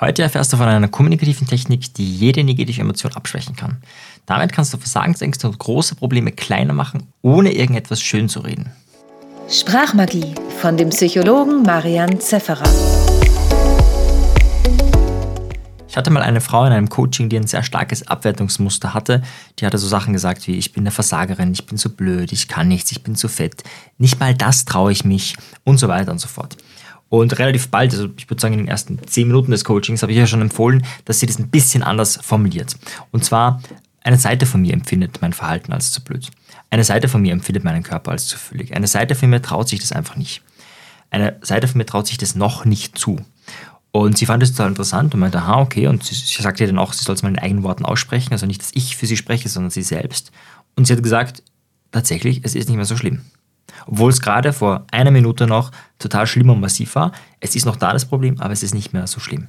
Heute erfährst du von einer kommunikativen Technik, die jede negative Emotion abschwächen kann. Damit kannst du Versagensängste und große Probleme kleiner machen, ohne irgendetwas schön zu reden. Sprachmagie von dem Psychologen Marian Zefferer. Ich hatte mal eine Frau in einem Coaching, die ein sehr starkes Abwertungsmuster hatte. Die hatte so Sachen gesagt wie, ich bin eine Versagerin, ich bin zu blöd, ich kann nichts, ich bin zu fett, nicht mal das traue ich mich und so weiter und so fort. Und relativ bald, also ich würde sagen in den ersten zehn Minuten des Coachings, habe ich ja schon empfohlen, dass sie das ein bisschen anders formuliert. Und zwar, eine Seite von mir empfindet mein Verhalten als zu blöd. Eine Seite von mir empfindet meinen Körper als zu füllig. Eine Seite von mir traut sich das einfach nicht. Eine Seite von mir traut sich das noch nicht zu. Und sie fand es total interessant und meinte, aha, okay. Und sie, sie sagte dann auch, sie soll es mal in eigenen Worten aussprechen. Also nicht, dass ich für sie spreche, sondern sie selbst. Und sie hat gesagt, tatsächlich, es ist nicht mehr so schlimm. Obwohl es gerade vor einer Minute noch total schlimm und massiv war. Es ist noch da das Problem, aber es ist nicht mehr so schlimm.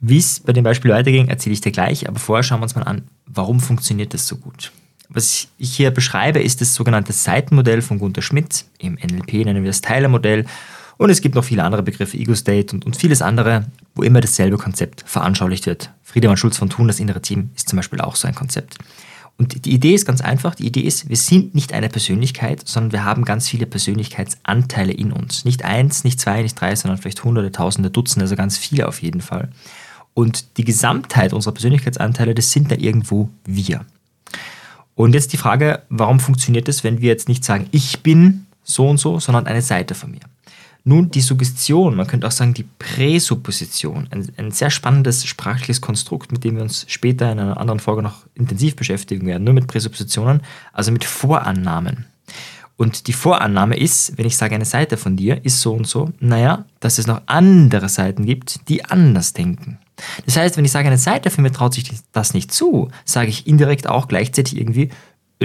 Wie es bei dem Beispiel weiterging, erzähle ich dir gleich, aber vorher schauen wir uns mal an, warum funktioniert das so gut. Was ich hier beschreibe, ist das sogenannte Seitenmodell von Gunther Schmidt. Im NLP nennen wir das Teilermodell. Und es gibt noch viele andere Begriffe, Ego-State und, und vieles andere, wo immer dasselbe Konzept veranschaulicht wird. Friedemann Schulz von Thun, das innere Team, ist zum Beispiel auch so ein Konzept. Und die Idee ist ganz einfach. Die Idee ist, wir sind nicht eine Persönlichkeit, sondern wir haben ganz viele Persönlichkeitsanteile in uns. Nicht eins, nicht zwei, nicht drei, sondern vielleicht hunderte, tausende, Dutzende, also ganz viele auf jeden Fall. Und die Gesamtheit unserer Persönlichkeitsanteile, das sind dann irgendwo wir. Und jetzt die Frage, warum funktioniert das, wenn wir jetzt nicht sagen, ich bin so und so, sondern eine Seite von mir? Nun, die Suggestion, man könnte auch sagen die Präsupposition, ein, ein, sehr spannendes sprachliches Konstrukt, mit dem wir uns später in einer anderen Folge noch intensiv beschäftigen werden, nur mit Präsuppositionen, also mit Vorannahmen. Und die Vorannahme ist, wenn ich sage, eine Seite von dir ist so und so, naja, dass es noch andere Seiten gibt, die anders denken. Das heißt, wenn ich sage, eine Seite von mir traut sich das nicht zu, sage ich indirekt auch gleichzeitig irgendwie,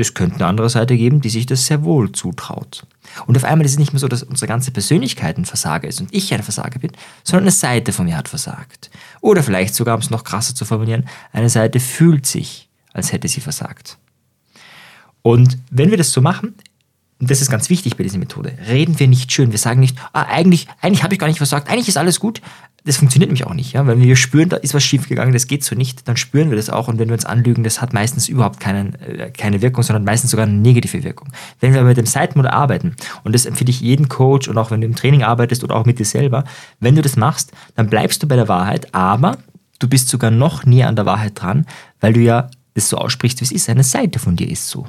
es könnte eine andere Seite geben, die sich das sehr wohl zutraut. Und auf einmal ist es nicht mehr so, dass unsere ganze Persönlichkeit ein Versager ist und ich ein Versager bin, sondern eine Seite von mir hat versagt. Oder vielleicht sogar, um es noch krasser zu formulieren, eine Seite fühlt sich, als hätte sie versagt. Und wenn wir das so machen, und das ist ganz wichtig bei dieser Methode, reden wir nicht schön. Wir sagen nicht, ah, eigentlich, eigentlich habe ich gar nicht versagt, eigentlich ist alles gut. Das funktioniert nämlich auch nicht. Ja? Wenn wir spüren, da ist was schiefgegangen, das geht so nicht, dann spüren wir das auch. Und wenn wir uns anlügen, das hat meistens überhaupt keinen, äh, keine Wirkung, sondern meistens sogar eine negative Wirkung. Wenn wir mit dem Seitenmodell arbeiten, und das empfehle ich jeden Coach und auch wenn du im Training arbeitest oder auch mit dir selber, wenn du das machst, dann bleibst du bei der Wahrheit, aber du bist sogar noch näher an der Wahrheit dran, weil du ja das so aussprichst, wie es ist. Eine Seite von dir ist so.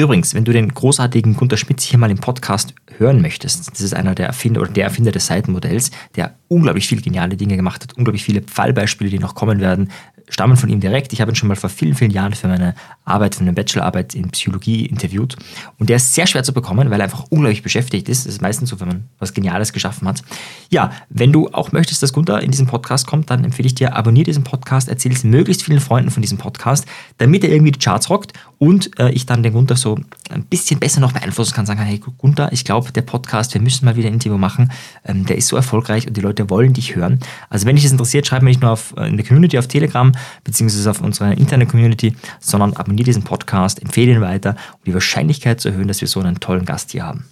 Übrigens, wenn du den großartigen Gunter Schmitz hier mal im Podcast hören möchtest, das ist einer der Erfinder oder der Erfinder des Seitenmodells, der unglaublich viele geniale Dinge gemacht hat, unglaublich viele Fallbeispiele, die noch kommen werden, stammen von ihm direkt. Ich habe ihn schon mal vor vielen, vielen Jahren für meine Arbeit, für eine Bachelorarbeit in Psychologie interviewt. Und der ist sehr schwer zu bekommen, weil er einfach unglaublich beschäftigt ist. Das ist meistens so, wenn man was Geniales geschaffen hat. Ja, wenn du auch möchtest, dass Gunther in diesen Podcast kommt, dann empfehle ich dir, abonniere diesen Podcast, erzähle es möglichst vielen Freunden von diesem Podcast, damit er irgendwie die Charts rockt und äh, ich dann den Gunther so ein bisschen besser noch beeinflussen kann, sagen, hey Gunther, ich glaube, der Podcast, wir müssen mal wieder ein Interview machen, ähm, der ist so erfolgreich und die Leute wollen dich hören. Also wenn dich das interessiert, schreib mir nicht nur auf, äh, in der Community auf Telegram, beziehungsweise auf unserer internen Community, sondern abonniere diesen Podcast, empfehle ihn weiter, um die Wahrscheinlichkeit zu erhöhen, dass wir so einen tollen Gast hier haben.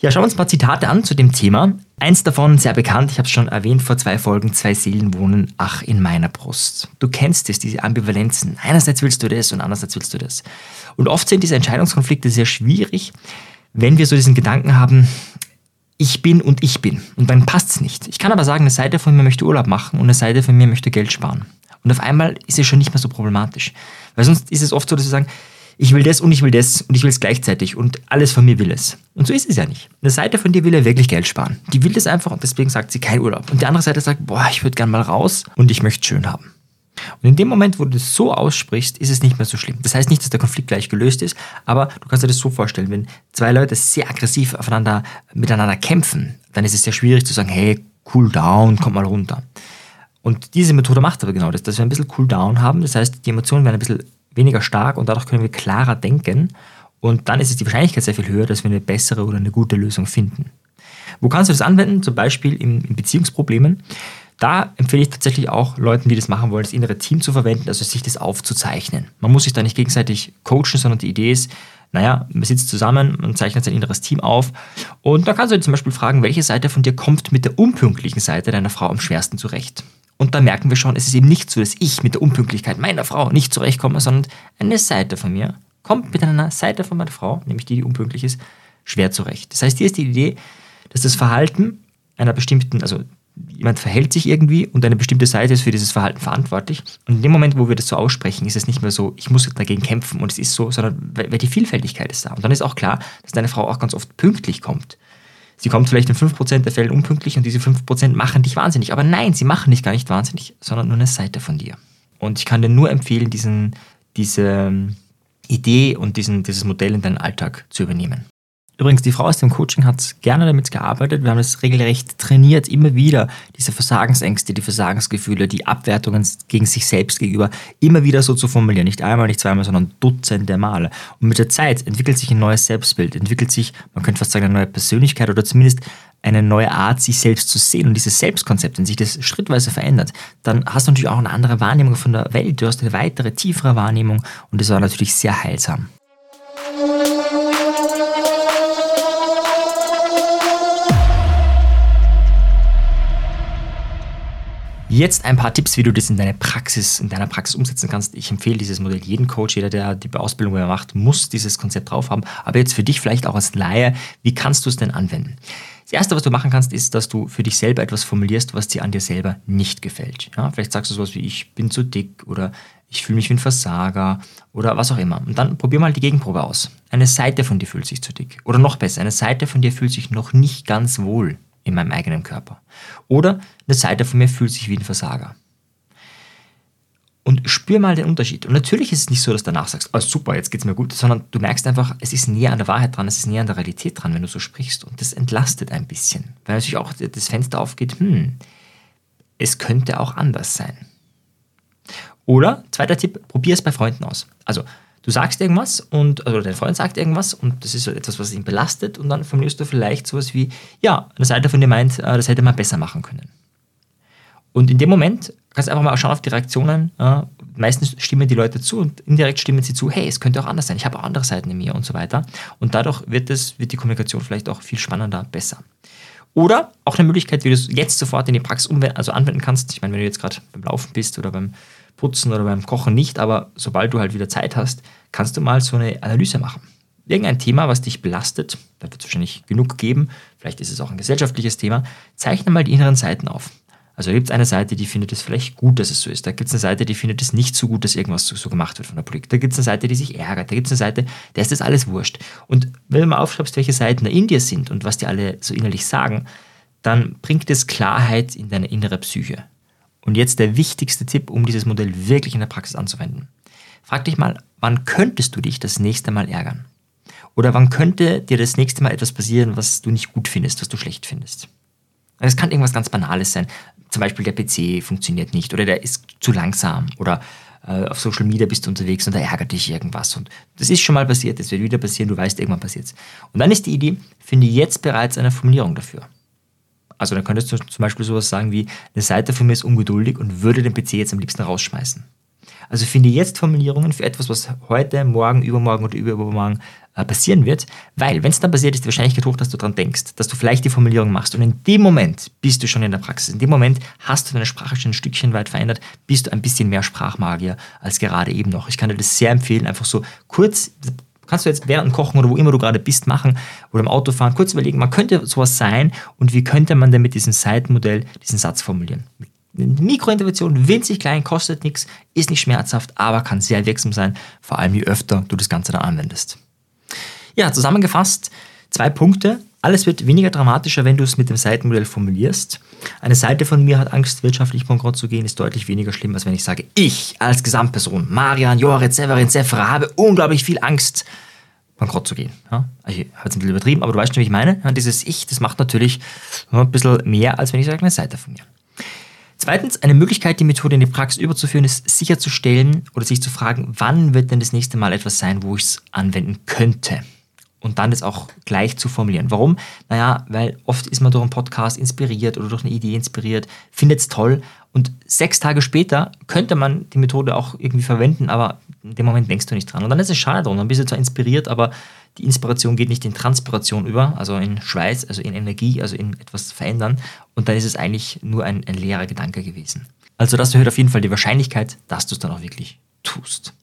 Ja, schauen wir uns ein paar Zitate an zu dem Thema. Eins davon sehr bekannt, ich habe es schon erwähnt vor zwei Folgen, zwei Seelen wohnen, ach in meiner Brust. Du kennst es, diese Ambivalenzen. Einerseits willst du das und andererseits willst du das. Und oft sind diese Entscheidungskonflikte sehr schwierig, wenn wir so diesen Gedanken haben, ich bin und ich bin. Und dann passt es nicht. Ich kann aber sagen, eine Seite von mir möchte Urlaub machen und eine Seite von mir möchte Geld sparen. Und auf einmal ist es schon nicht mehr so problematisch. Weil sonst ist es oft so, dass wir sagen, ich will das und ich will das und ich will es gleichzeitig und alles von mir will es. Und so ist es ja nicht. Eine Seite von dir will ja wirklich Geld sparen. Die will das einfach und deswegen sagt sie kein Urlaub. Und die andere Seite sagt, boah, ich würde gern mal raus und ich möchte schön haben. Und in dem Moment, wo du das so aussprichst, ist es nicht mehr so schlimm. Das heißt nicht, dass der Konflikt gleich gelöst ist, aber du kannst dir das so vorstellen, wenn zwei Leute sehr aggressiv aufeinander, miteinander kämpfen, dann ist es sehr schwierig zu sagen, hey, cool down, komm mal runter. Und diese Methode macht aber genau das, dass wir ein bisschen cool down haben. Das heißt, die Emotionen werden ein bisschen weniger stark und dadurch können wir klarer denken. Und dann ist es die Wahrscheinlichkeit sehr viel höher, dass wir eine bessere oder eine gute Lösung finden. Wo kannst du das anwenden? Zum Beispiel in, in Beziehungsproblemen. Da empfehle ich tatsächlich auch Leuten, die das machen wollen, das innere Team zu verwenden, also sich das aufzuzeichnen. Man muss sich da nicht gegenseitig coachen, sondern die Idee ist, Naja, man sitzt zusammen und zeichnet sein inneres Team auf. Und da kannst du dir zum Beispiel fragen, welche Seite von dir kommt mit der unpünktlichen Seite deiner Frau am schwersten zurecht. Und da merken wir schon, es ist eben nicht so, dass ich mit der Unpünktlichkeit meiner Frau nicht zurechtkomme, sondern eine Seite von mir kommt mit einer Seite von meiner Frau, nämlich die, die unpünktlich ist, schwer zurecht. Das heißt, hier ist die Idee, dass das Verhalten einer bestimmten, also jemand verhält sich irgendwie und eine bestimmte Seite ist für dieses Verhalten verantwortlich. Und in dem Moment, wo wir das so aussprechen, ist es nicht mehr so, ich muss dagegen kämpfen und es ist so, sondern weil die Vielfältigkeit ist da. Und dann ist auch klar, dass deine Frau auch ganz oft pünktlich kommt. Sie kommt vielleicht in 5% der Fälle unpünktlich und diese 5% machen dich wahnsinnig. Aber nein, sie machen dich gar nicht wahnsinnig, sondern nur eine Seite von dir. Und ich kann dir nur empfehlen, diesen, diese ähm, Idee und diesen, dieses Modell in deinen Alltag zu übernehmen. Übrigens, die Frau aus dem Coaching hat gerne damit gearbeitet. Wir haben es regelrecht trainiert, immer wieder diese Versagensängste, die Versagensgefühle, die Abwertungen gegen sich selbst gegenüber immer wieder so zu formulieren. Nicht einmal, nicht zweimal, sondern Dutzende Male. Und mit der Zeit entwickelt sich ein neues Selbstbild, entwickelt sich, man könnte fast sagen, eine neue Persönlichkeit oder zumindest eine neue Art, sich selbst zu sehen und dieses Selbstkonzept, wenn sich das schrittweise verändert, dann hast du natürlich auch eine andere Wahrnehmung von der Welt, du hast eine weitere, tiefere Wahrnehmung und das war natürlich sehr heilsam. Jetzt ein paar Tipps, wie du das in deine Praxis, in deiner Praxis umsetzen kannst. Ich empfehle dieses Modell jedem Coach, jeder, der die Ausbildung macht, muss dieses Konzept drauf haben. Aber jetzt für dich vielleicht auch als Laie, wie kannst du es denn anwenden? Das Erste, was du machen kannst, ist, dass du für dich selber etwas formulierst, was dir an dir selber nicht gefällt. Ja, vielleicht sagst du sowas wie, ich bin zu dick oder ich fühle mich wie ein Versager oder was auch immer. Und dann probier mal die Gegenprobe aus. Eine Seite von dir fühlt sich zu dick. Oder noch besser, eine Seite von dir fühlt sich noch nicht ganz wohl in meinem eigenen Körper. Oder eine Seite von mir fühlt sich wie ein Versager. Und spür mal den Unterschied. Und natürlich ist es nicht so, dass du danach sagst, oh super, jetzt geht es mir gut, sondern du merkst einfach, es ist näher an der Wahrheit dran, es ist näher an der Realität dran, wenn du so sprichst. Und das entlastet ein bisschen. Weil natürlich auch das Fenster aufgeht, hm, es könnte auch anders sein. Oder, zweiter Tipp, probier es bei Freunden aus. Also, du sagst irgendwas und, also dein Freund sagt irgendwas und das ist etwas, was ihn belastet und dann formulierst du vielleicht sowas wie, ja, eine Seite von dir meint, äh, das hätte man besser machen können. Und in dem Moment kannst du einfach mal schauen auf die Reaktionen. Äh, meistens stimmen die Leute zu und indirekt stimmen sie zu, hey, es könnte auch anders sein, ich habe auch andere Seiten in mir und so weiter. Und dadurch wird, es, wird die Kommunikation vielleicht auch viel spannender, besser. Oder auch eine Möglichkeit, wie du es jetzt sofort in die Praxis also anwenden kannst. Ich meine, wenn du jetzt gerade beim Laufen bist oder beim Putzen oder beim Kochen nicht, aber sobald du halt wieder Zeit hast, kannst du mal so eine Analyse machen. Irgendein Thema, was dich belastet, da wird es wahrscheinlich genug geben, vielleicht ist es auch ein gesellschaftliches Thema, zeichne mal die inneren Seiten auf. Also gibt es eine Seite, die findet es vielleicht gut, dass es so ist. Da gibt es eine Seite, die findet es nicht so gut, dass irgendwas so, so gemacht wird von der Politik. Da gibt es eine Seite, die sich ärgert. Da gibt es eine Seite, der ist das alles wurscht. Und wenn du mal aufschreibst, welche Seiten da in dir sind und was die alle so innerlich sagen, dann bringt es Klarheit in deine innere Psyche. Und jetzt der wichtigste Tipp, um dieses Modell wirklich in der Praxis anzuwenden. Frag dich mal, wann könntest du dich das nächste Mal ärgern? Oder wann könnte dir das nächste Mal etwas passieren, was du nicht gut findest, was du schlecht findest? Es kann irgendwas ganz Banales sein. Zum Beispiel der PC funktioniert nicht oder der ist zu langsam oder äh, auf Social Media bist du unterwegs und da ärgert dich irgendwas. Und das ist schon mal passiert, das wird wieder passieren, du weißt, irgendwann passiert es. Und dann ist die Idee, finde jetzt bereits eine Formulierung dafür. Also dann könntest du zum Beispiel sowas sagen wie, eine Seite von mir ist ungeduldig und würde den PC jetzt am liebsten rausschmeißen. Also finde jetzt Formulierungen für etwas, was heute, morgen, übermorgen oder übermorgen äh, passieren wird, weil wenn es dann passiert, ist die Wahrscheinlichkeit hoch, dass du daran denkst, dass du vielleicht die Formulierung machst und in dem Moment bist du schon in der Praxis. In dem Moment hast du deine Sprache schon ein Stückchen weit verändert, bist du ein bisschen mehr Sprachmagier als gerade eben noch. Ich kann dir das sehr empfehlen, einfach so kurz Kannst du jetzt während Kochen oder wo immer du gerade bist machen oder im Auto fahren, kurz überlegen, man könnte sowas sein und wie könnte man denn mit diesem Seitenmodell diesen Satz formulieren? Mikrointervention, winzig klein, kostet nichts, ist nicht schmerzhaft, aber kann sehr wirksam sein, vor allem je öfter du das Ganze dann anwendest. Ja, zusammengefasst, zwei Punkte. Alles wird weniger dramatischer, wenn du es mit dem Seitenmodell formulierst. Eine Seite von mir hat Angst, wirtschaftlich bankrott zu gehen, ist deutlich weniger schlimm, als wenn ich sage, ich als Gesamtperson, Marian, Jorit, Severin, Sephra, habe unglaublich viel Angst, bankrott zu gehen. Ja, ich habe es ein bisschen übertrieben, aber du weißt schon, wie ich meine. Ja, dieses Ich, das macht natürlich ein bisschen mehr, als wenn ich sage, eine Seite von mir. Zweitens, eine Möglichkeit, die Methode in die Praxis überzuführen, ist sicherzustellen oder sich zu fragen, wann wird denn das nächste Mal etwas sein, wo ich es anwenden könnte. und dann das auch gleich zu formulieren. Warum? Naja, weil oft ist man durch einen Podcast inspiriert oder durch eine Idee inspiriert, findet es toll und sechs Tage später könnte man die Methode auch irgendwie verwenden, aber in dem Moment denkst du nicht dran. Und dann ist es schade drum, dann bist du zwar inspiriert, aber die Inspiration geht nicht in Transpiration über, also in Schweiß, also in Energie, also in etwas verändern und dann ist es eigentlich nur ein, ein leerer Gedanke gewesen. Also das erhöht auf jeden Fall die Wahrscheinlichkeit, dass du es dann auch wirklich tust.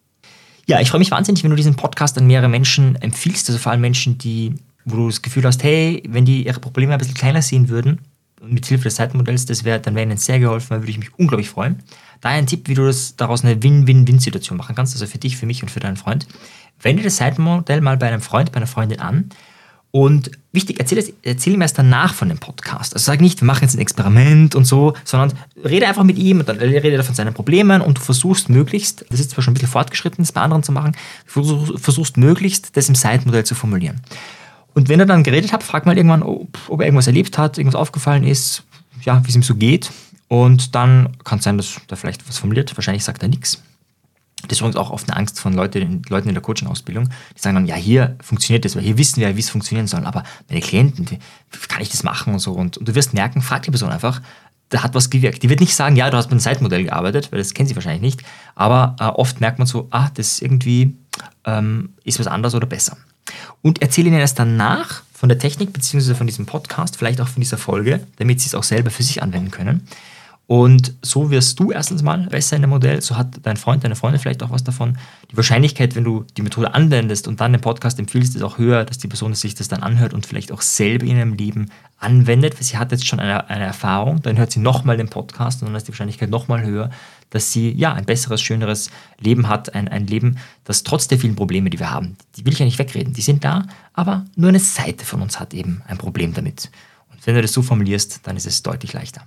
Ja, ich freue mich wahnsinnig, wenn du diesen Podcast an mehrere Menschen empfiehlst, also vor allem Menschen, die, wo du das Gefühl hast, hey, wenn die ihre Probleme ein bisschen kleiner sehen würden, mit Hilfe des Seitenmodells, das wäre, dann wäre ihnen sehr geholfen, dann würde ich mich unglaublich freuen. Daher ein Tipp, wie du das daraus eine Win-Win-Win-Situation machen kannst, also für dich, für mich und für deinen Freund. Wende das Seitenmodell mal bei einem Freund, bei einer Freundin an und wichtig, erzähl, erzähl ihm erst danach von dem Podcast. Also sag nicht, wir machen jetzt ein Experiment und so, sondern rede einfach mit ihm und dann rede er von seinen Problemen und du versuchst möglichst, das ist zwar schon ein bisschen fortgeschritten, das bei anderen zu machen, versuchst möglichst, das im Seitenmodell zu formulieren. Und wenn er dann geredet hat, frag mal irgendwann, ob, ob er irgendwas erlebt hat, irgendwas aufgefallen ist, ja, wie es ihm so geht. Und dann kann es sein, dass er vielleicht was formuliert. Wahrscheinlich sagt er nichts. Das ist übrigens auch oft eine Angst von Leute, Leuten in der Coaching-Ausbildung. Die sagen dann, ja, hier funktioniert das, weil hier wissen wir, wie es funktionieren soll. Aber meine Klienten, wie kann ich das machen und so. Und, und du wirst merken, frag die Person einfach, da hat was gewirkt. Die wird nicht sagen, ja, du hast mit einem Zeitmodell gearbeitet, weil das kennen sie wahrscheinlich nicht. Aber äh, oft merkt man so, ah, das irgendwie ähm, ist was anderes oder besser. Und erzähle ihnen erst danach von der Technik bzw. von diesem Podcast, vielleicht auch von dieser Folge, damit sie es auch selber für sich anwenden können. Und so wirst du erstens mal besser in dem Modell, so hat dein Freund, deine Freundin vielleicht auch was davon. Die Wahrscheinlichkeit, wenn du die Methode anwendest und dann den Podcast empfiehlst, ist auch höher, dass die Person sich das dann anhört und vielleicht auch selber in ihrem Leben anwendet, weil sie hat jetzt schon eine, eine Erfahrung, dann hört sie nochmal den Podcast und dann ist die Wahrscheinlichkeit nochmal höher, dass sie ja ein besseres, schöneres Leben hat, ein, ein Leben, das trotz der vielen Probleme, die wir haben, die will ich ja nicht wegreden, die sind da, aber nur eine Seite von uns hat eben ein Problem damit. Und wenn du das so formulierst, dann ist es deutlich leichter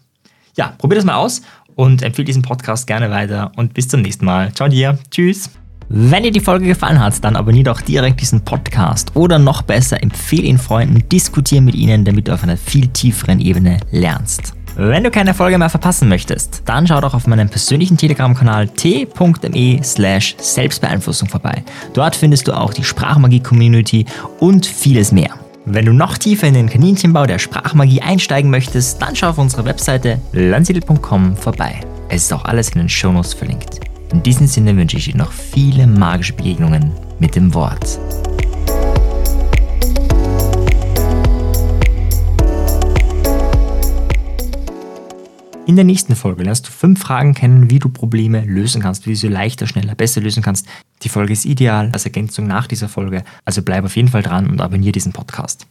ja, probier das mal aus und empfehle diesen Podcast gerne weiter und bis zum nächsten Mal. Ciao dir. Tschüss. Wenn dir die Folge gefallen hat, dann abonniere doch direkt diesen Podcast oder noch besser, empfehle ihn Freunden, diskutiere mit ihnen, damit du auf einer viel tieferen Ebene lernst. Wenn du keine Folge mehr verpassen möchtest, dann schau doch auf meinem persönlichen Telegram-Kanal t.me slash Selbstbeeinflussung vorbei. Dort findest du auch die Sprachmagie-Community und vieles mehr. Wenn du noch tiefer in den Kaninchenbau der Sprachmagie einsteigen möchtest, dann schau auf unserer Webseite landsiedel.com vorbei. Es ist auch alles in den Shownotes verlinkt. In diesem Sinne wünsche ich dir noch viele magische Begegnungen mit dem Wort. In der nächsten Folge lernst du fünf Fragen kennen, wie du Probleme lösen kannst, wie du sie leichter, schneller, besser lösen kannst. Die Folge ist ideal als Ergänzung nach dieser Folge, also bleib auf jeden Fall dran und abonniere diesen Podcast.